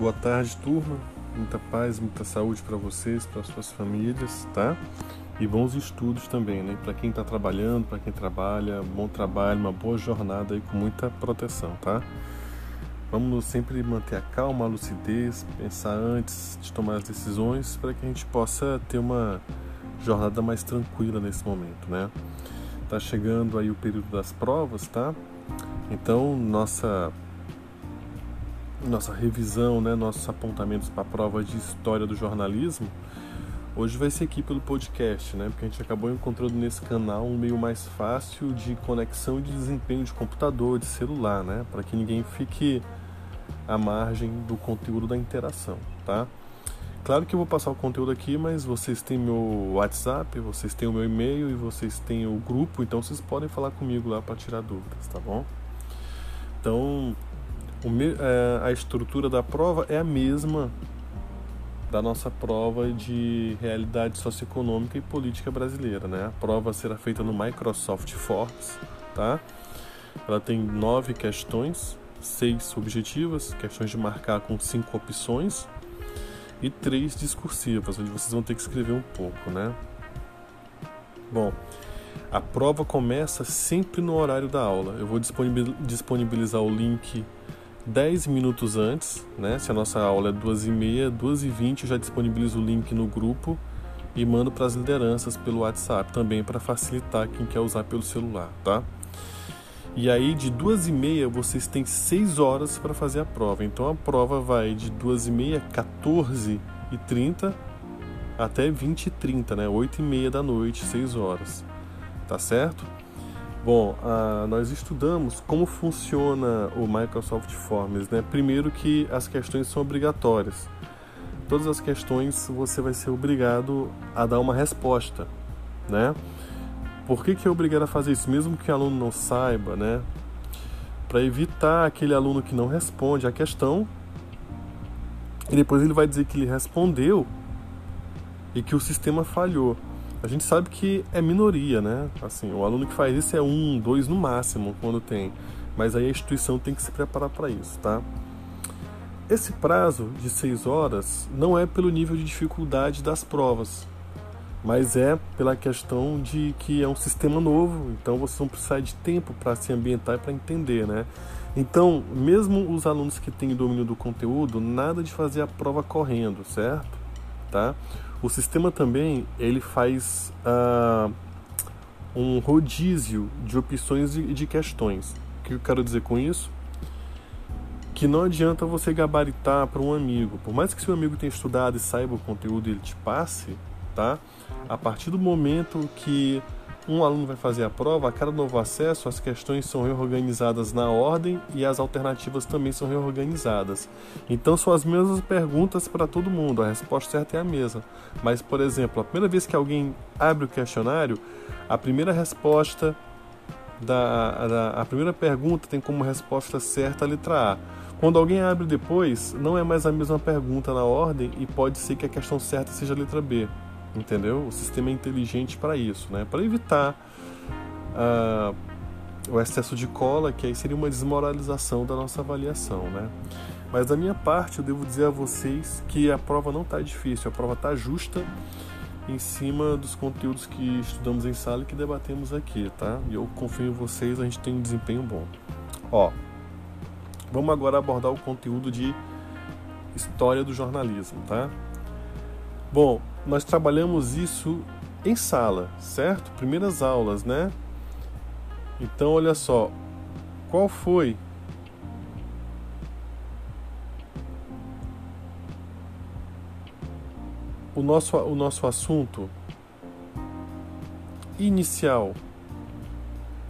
Boa tarde, turma. Muita paz, muita saúde para vocês, para suas famílias, tá? E bons estudos também, né? Para quem está trabalhando, para quem trabalha, bom trabalho, uma boa jornada aí com muita proteção, tá? Vamos sempre manter a calma, a lucidez, pensar antes de tomar as decisões para que a gente possa ter uma jornada mais tranquila nesse momento, né? Tá chegando aí o período das provas, tá? Então, nossa nossa revisão, né, nossos apontamentos para a prova de história do jornalismo, hoje vai ser aqui pelo podcast, né, porque a gente acabou encontrando nesse canal um meio mais fácil de conexão e de desempenho de computador, de celular, né, para que ninguém fique à margem do conteúdo da interação, tá? Claro que eu vou passar o conteúdo aqui, mas vocês têm meu WhatsApp, vocês têm o meu e-mail e vocês têm o grupo, então vocês podem falar comigo lá para tirar dúvidas, tá bom? Então, a estrutura da prova é a mesma da nossa prova de realidade socioeconômica e política brasileira, né? A prova será feita no Microsoft Forms, tá? Ela tem nove questões, seis objetivas, questões de marcar com cinco opções e três discursivas, onde vocês vão ter que escrever um pouco, né? Bom, a prova começa sempre no horário da aula. Eu vou disponibilizar o link 10 minutos antes, né? Se a nossa aula é 2h30, 2h20 eu já disponibilizo o link no grupo e mando para as lideranças pelo WhatsApp também para facilitar quem quer usar pelo celular, tá? E aí de 2h30 vocês têm 6 horas para fazer a prova. Então a prova vai de 2h30, 14h30 até 20h30, né? 8h30 da noite, 6 horas. Tá certo? Bom, uh, nós estudamos como funciona o Microsoft Forms. Né? Primeiro que as questões são obrigatórias. Todas as questões você vai ser obrigado a dar uma resposta, né? Por que, que é obrigado a fazer isso? Mesmo que o aluno não saiba, né? Para evitar aquele aluno que não responde a questão e depois ele vai dizer que ele respondeu e que o sistema falhou. A gente sabe que é minoria, né? Assim, o aluno que faz isso é um, dois no máximo quando tem. Mas aí a instituição tem que se preparar para isso, tá? Esse prazo de seis horas não é pelo nível de dificuldade das provas, mas é pela questão de que é um sistema novo, então você não precisa de tempo para se ambientar e para entender, né? Então, mesmo os alunos que têm domínio do conteúdo, nada de fazer a prova correndo, certo? Tá? O sistema também ele faz uh, um rodízio de opções e de questões. O que eu quero dizer com isso? Que não adianta você gabaritar para um amigo. Por mais que seu amigo tenha estudado e saiba o conteúdo e ele te passe, tá? A partir do momento que um aluno vai fazer a prova, a cada novo acesso, as questões são reorganizadas na ordem e as alternativas também são reorganizadas. Então são as mesmas perguntas para todo mundo, a resposta certa é a mesma. Mas, por exemplo, a primeira vez que alguém abre o questionário, a primeira resposta da, da a primeira pergunta tem como resposta certa a letra A. Quando alguém abre depois, não é mais a mesma pergunta na ordem e pode ser que a questão certa seja a letra B entendeu? O sistema é inteligente para isso, né? Para evitar uh, o excesso de cola, que aí seria uma desmoralização da nossa avaliação, né? Mas da minha parte, eu devo dizer a vocês que a prova não está difícil, a prova está justa em cima dos conteúdos que estudamos em sala e que debatemos aqui, tá? E eu confio em vocês, a gente tem um desempenho bom. Ó, vamos agora abordar o conteúdo de história do jornalismo, tá? Bom, nós trabalhamos isso em sala, certo? Primeiras aulas, né? Então, olha só, qual foi o nosso, o nosso assunto inicial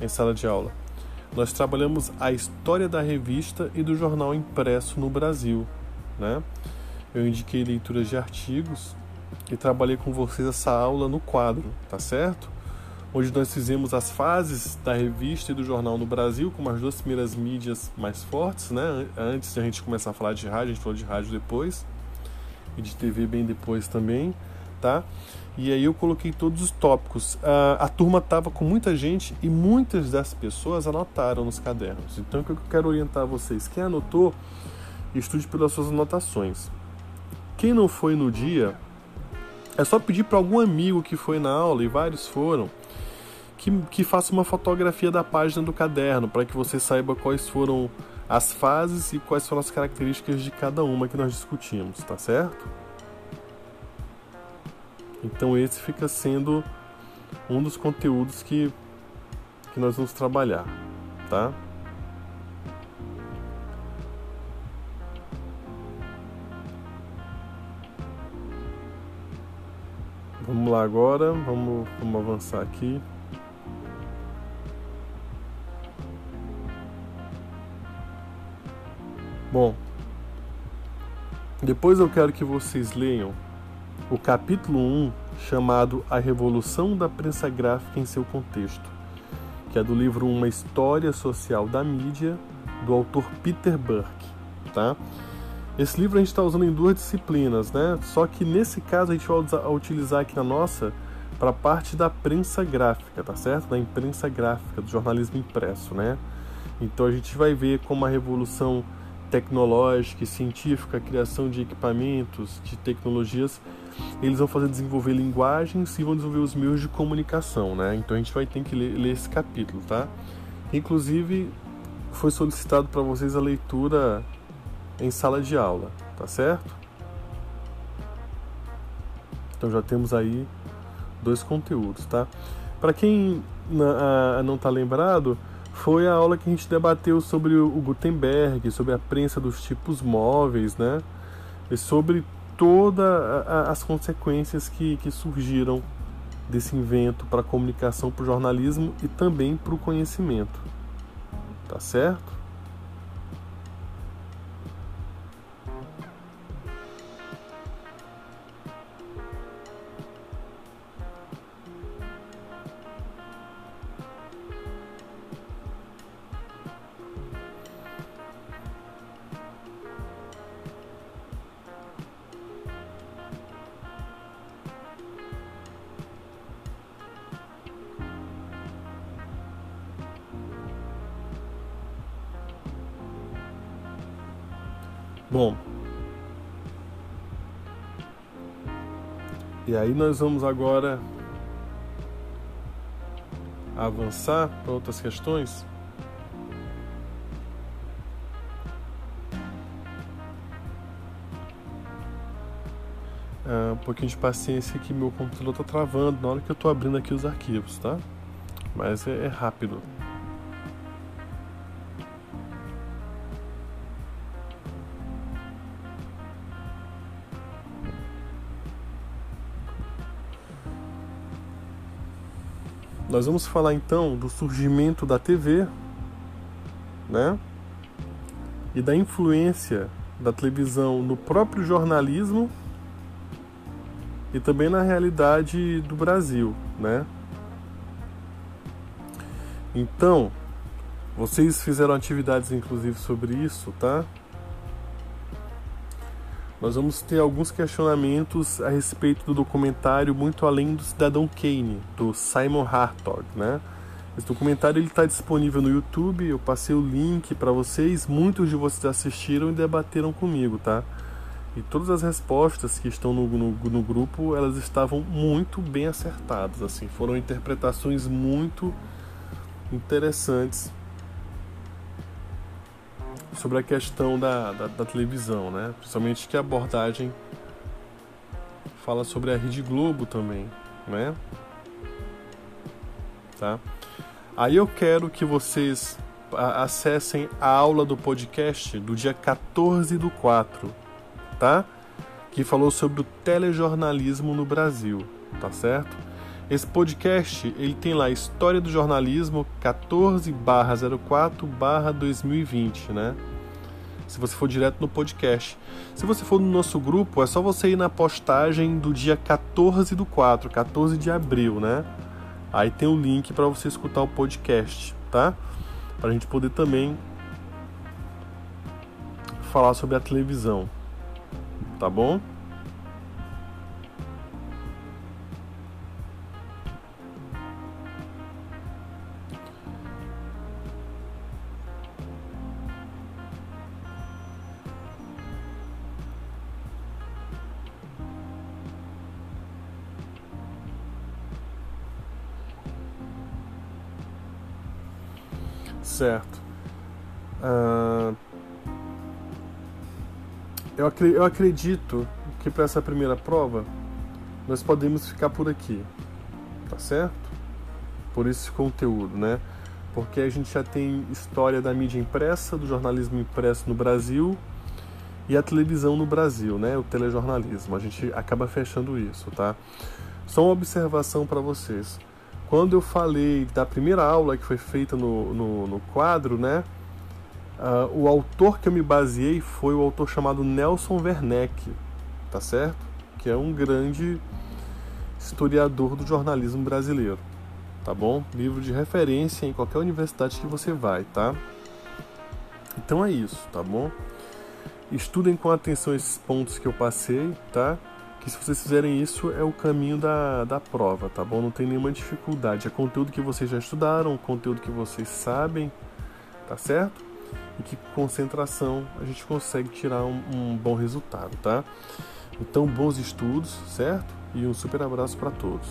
em sala de aula? Nós trabalhamos a história da revista e do jornal impresso no Brasil, né? Eu indiquei leituras de artigos e trabalhei com vocês essa aula no quadro, tá certo? Onde nós fizemos as fases da revista e do jornal no Brasil, como as duas primeiras mídias mais fortes, né? Antes de a gente começar a falar de rádio, a gente falou de rádio depois, e de TV bem depois também, tá? E aí eu coloquei todos os tópicos. a turma tava com muita gente e muitas das pessoas anotaram nos cadernos. Então o que eu quero orientar vocês? Quem anotou, estude pelas suas anotações. Quem não foi no dia, é só pedir para algum amigo que foi na aula, e vários foram, que, que faça uma fotografia da página do caderno, para que você saiba quais foram as fases e quais foram as características de cada uma que nós discutimos, tá certo? Então esse fica sendo um dos conteúdos que, que nós vamos trabalhar, tá? Vamos lá agora, vamos, vamos avançar aqui. Bom, depois eu quero que vocês leiam o capítulo 1, chamado A Revolução da Prensa Gráfica em seu Contexto, que é do livro Uma História Social da Mídia, do autor Peter Burke. Tá? Esse livro a gente está usando em duas disciplinas, né? Só que nesse caso a gente vai utilizar aqui na nossa para a parte da prensa gráfica, tá certo? Da imprensa gráfica, do jornalismo impresso, né? Então a gente vai ver como a revolução tecnológica e científica, a criação de equipamentos, de tecnologias, eles vão fazer desenvolver linguagens e vão desenvolver os meios de comunicação, né? Então a gente vai ter que ler, ler esse capítulo, tá? Inclusive foi solicitado para vocês a leitura em sala de aula, tá certo? Então já temos aí dois conteúdos, tá? Para quem não está lembrado, foi a aula que a gente debateu sobre o Gutenberg, sobre a prensa dos tipos móveis, né? E sobre todas as consequências que, que surgiram desse invento para a comunicação, para o jornalismo e também para o conhecimento. Tá certo? Bom, e aí nós vamos agora avançar para outras questões. Ah, um pouquinho de paciência que meu computador está travando na hora que eu estou abrindo aqui os arquivos, tá? Mas é, é rápido. Nós vamos falar então do surgimento da TV, né? E da influência da televisão no próprio jornalismo e também na realidade do Brasil, né? Então, vocês fizeram atividades inclusive sobre isso, tá? Nós vamos ter alguns questionamentos a respeito do documentário Muito Além do Cidadão Kane, do Simon Hartog, né? Esse documentário está disponível no YouTube, eu passei o link para vocês, muitos de vocês assistiram e debateram comigo, tá? E todas as respostas que estão no, no, no grupo, elas estavam muito bem acertadas, assim, foram interpretações muito interessantes sobre a questão da, da, da, televisão, né? Principalmente que a abordagem fala sobre a Rede Globo também, né? Tá? Aí eu quero que vocês acessem a aula do podcast do dia 14 do 4, tá? Que falou sobre o telejornalismo no Brasil, tá certo? Esse podcast, ele tem lá História do Jornalismo 14/04/2020, né? Se você for direto no podcast. Se você for no nosso grupo, é só você ir na postagem do dia 14 do 4, 14 de abril, né? Aí tem o link para você escutar o podcast, tá? Para a gente poder também falar sobre a televisão, tá bom? Certo. Uh, eu, eu acredito que para essa primeira prova nós podemos ficar por aqui, tá certo? Por esse conteúdo, né? Porque a gente já tem história da mídia impressa, do jornalismo impresso no Brasil e a televisão no Brasil, né? O telejornalismo. A gente acaba fechando isso, tá? Só uma observação para vocês. Quando eu falei da primeira aula que foi feita no, no, no quadro, né? Uh, o autor que eu me baseei foi o autor chamado Nelson Werneck, tá certo? Que é um grande historiador do jornalismo brasileiro, tá bom? Livro de referência em qualquer universidade que você vai, tá? Então é isso, tá bom? Estudem com atenção esses pontos que eu passei, tá? Que se vocês fizerem isso é o caminho da, da prova, tá bom? Não tem nenhuma dificuldade. É conteúdo que vocês já estudaram, conteúdo que vocês sabem, tá certo? E que com concentração a gente consegue tirar um, um bom resultado, tá? Então, bons estudos, certo? E um super abraço para todos.